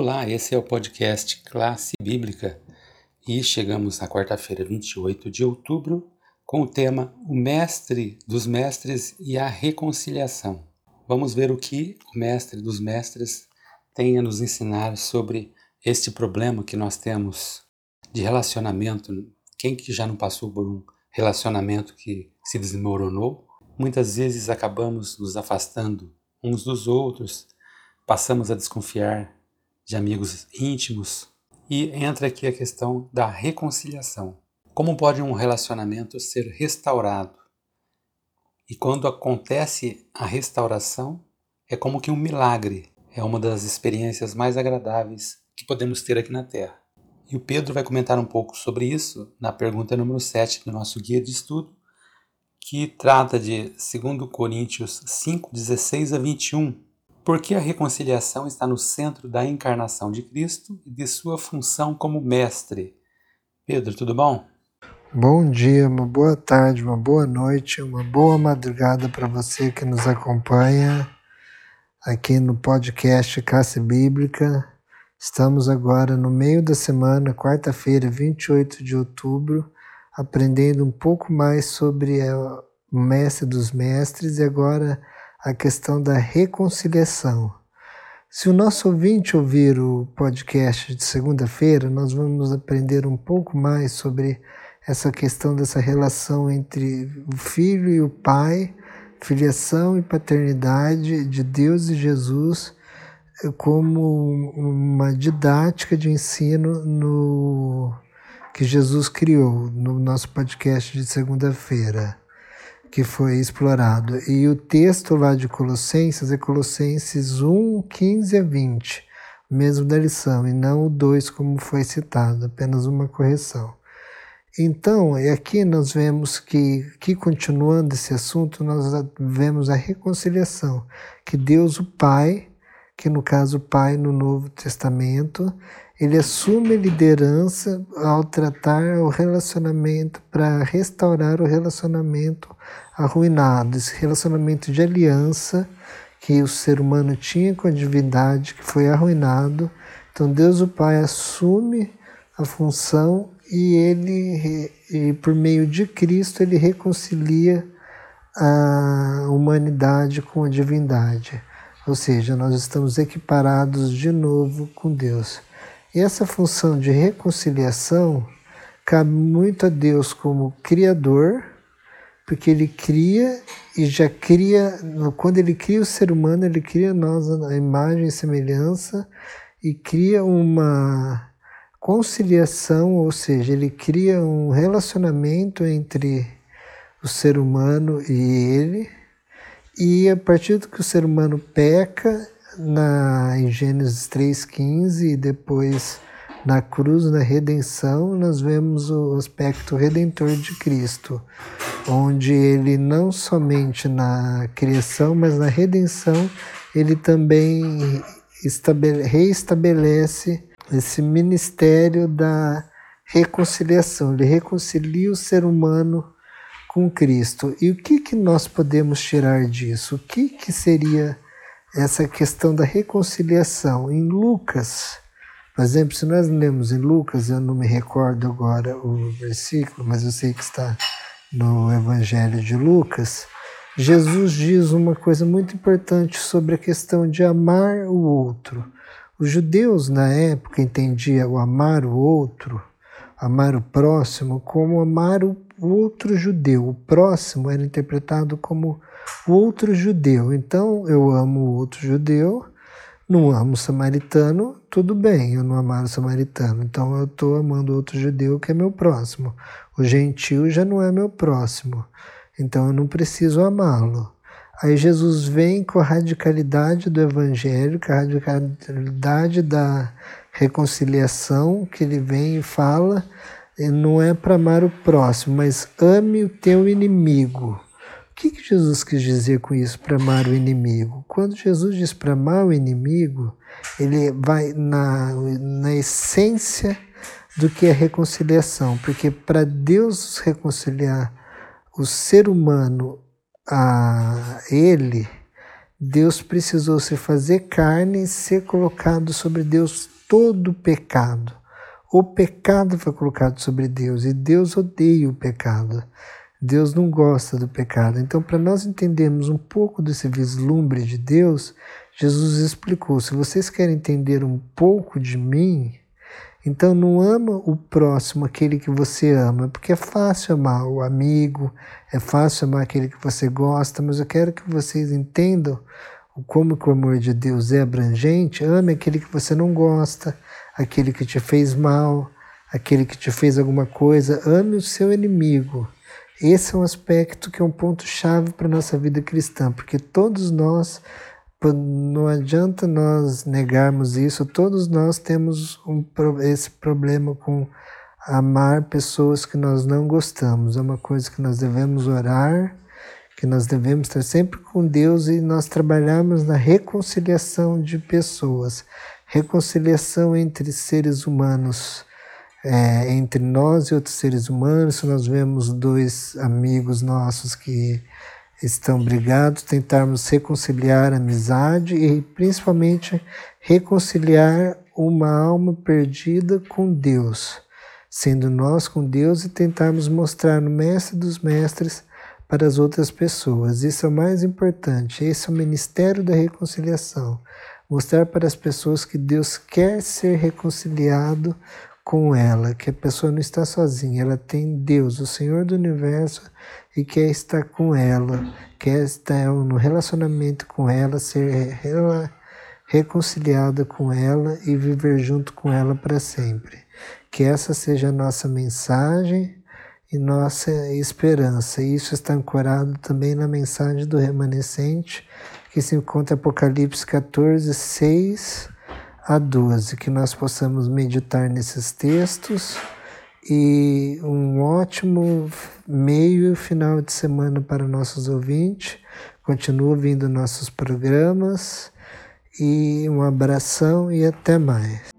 Olá, esse é o podcast Classe Bíblica e chegamos na quarta-feira, 28 de outubro, com o tema O Mestre dos Mestres e a Reconciliação. Vamos ver o que o Mestre dos Mestres tem a nos ensinar sobre este problema que nós temos de relacionamento. Quem que já não passou por um relacionamento que se desmoronou? Muitas vezes acabamos nos afastando uns dos outros, passamos a desconfiar de amigos íntimos. E entra aqui a questão da reconciliação. Como pode um relacionamento ser restaurado? E quando acontece a restauração, é como que um milagre. É uma das experiências mais agradáveis que podemos ter aqui na Terra. E o Pedro vai comentar um pouco sobre isso na pergunta número 7 do nosso guia de estudo, que trata de 2 Coríntios 5, 16 a 21, porque a reconciliação está no centro da encarnação de Cristo e de sua função como mestre. Pedro, tudo bom? Bom dia, uma boa tarde, uma boa noite, uma boa madrugada para você que nos acompanha aqui no podcast Classe Bíblica. Estamos agora no meio da semana, quarta-feira, 28 de outubro, aprendendo um pouco mais sobre o Mestre dos Mestres e agora a questão da reconciliação. Se o nosso ouvinte ouvir o podcast de segunda-feira, nós vamos aprender um pouco mais sobre essa questão dessa relação entre o filho e o pai, filiação e paternidade de Deus e Jesus, como uma didática de ensino no que Jesus criou no nosso podcast de segunda-feira que foi explorado. E o texto lá de Colossenses é Colossenses 1, 15 a 20, mesmo da lição, e não o 2 como foi citado, apenas uma correção. Então, aqui nós vemos que, que continuando esse assunto, nós vemos a reconciliação, que Deus o Pai, que no caso o Pai no Novo Testamento, ele assume liderança ao tratar o relacionamento, para restaurar o relacionamento arruinado, esse relacionamento de aliança que o ser humano tinha com a divindade, que foi arruinado. Então Deus o Pai assume a função e ele, e por meio de Cristo, ele reconcilia a humanidade com a divindade. Ou seja, nós estamos equiparados de novo com Deus. Essa função de reconciliação cabe muito a Deus como Criador, porque Ele cria e já cria, quando Ele cria o ser humano, Ele cria nós a imagem e semelhança e cria uma conciliação, ou seja, Ele cria um relacionamento entre o ser humano e Ele. E a partir do que o ser humano peca, na, em Gênesis 3,15 e depois na cruz, na redenção, nós vemos o aspecto redentor de Cristo, onde ele não somente na criação, mas na redenção, ele também reestabelece esse ministério da reconciliação. Ele reconcilia o ser humano com Cristo. E o que, que nós podemos tirar disso? O que, que seria essa questão da reconciliação. Em Lucas, por exemplo, se nós lemos em Lucas, eu não me recordo agora o versículo, mas eu sei que está no Evangelho de Lucas, Jesus diz uma coisa muito importante sobre a questão de amar o outro. Os judeus na época entendiam o amar o outro, amar o próximo, como amar o outro judeu. O próximo era interpretado como o outro judeu. Então eu amo o outro judeu, não amo o samaritano, tudo bem, eu não amar o samaritano. Então eu estou amando o outro judeu que é meu próximo. O gentil já não é meu próximo. Então eu não preciso amá-lo. Aí Jesus vem com a radicalidade do evangelho, com a radicalidade da reconciliação, que ele vem e fala, não é para amar o próximo, mas ame o teu inimigo que, que Jesus quis dizer com isso, para amar o inimigo? Quando Jesus diz para amar o inimigo, ele vai na, na essência do que é reconciliação, porque para Deus reconciliar o ser humano a Ele, Deus precisou se fazer carne e ser colocado sobre Deus todo o pecado. O pecado foi colocado sobre Deus e Deus odeia o pecado. Deus não gosta do pecado. Então, para nós entendermos um pouco desse vislumbre de Deus, Jesus explicou: se vocês querem entender um pouco de mim, então não ama o próximo, aquele que você ama, porque é fácil amar o amigo, é fácil amar aquele que você gosta, mas eu quero que vocês entendam como que o amor de Deus é abrangente. Ame aquele que você não gosta, aquele que te fez mal, aquele que te fez alguma coisa. Ame o seu inimigo. Esse é um aspecto que é um ponto chave para nossa vida cristã, porque todos nós não adianta nós negarmos isso, todos nós temos um, esse problema com amar pessoas que nós não gostamos. É uma coisa que nós devemos orar, que nós devemos estar sempre com Deus e nós trabalharmos na reconciliação de pessoas, reconciliação entre seres humanos. É, entre nós e outros seres humanos, se nós vemos dois amigos nossos que estão brigados, tentarmos reconciliar a amizade e principalmente reconciliar uma alma perdida com Deus, sendo nós com Deus e tentarmos mostrar no mestre dos mestres para as outras pessoas. Isso é o mais importante. Esse é o ministério da reconciliação. Mostrar para as pessoas que Deus quer ser reconciliado com ela, que a pessoa não está sozinha, ela tem Deus, o Senhor do universo, e quer estar com ela, quer estar no relacionamento com ela, ser reconciliada com ela e viver junto com ela para sempre. Que essa seja a nossa mensagem e nossa esperança. Isso está ancorado também na mensagem do remanescente, que se encontra em Apocalipse 14, 6 a 12. Que nós possamos meditar nesses textos e um ótimo meio final de semana para nossos ouvintes. Continua ouvindo nossos programas e um abração e até mais.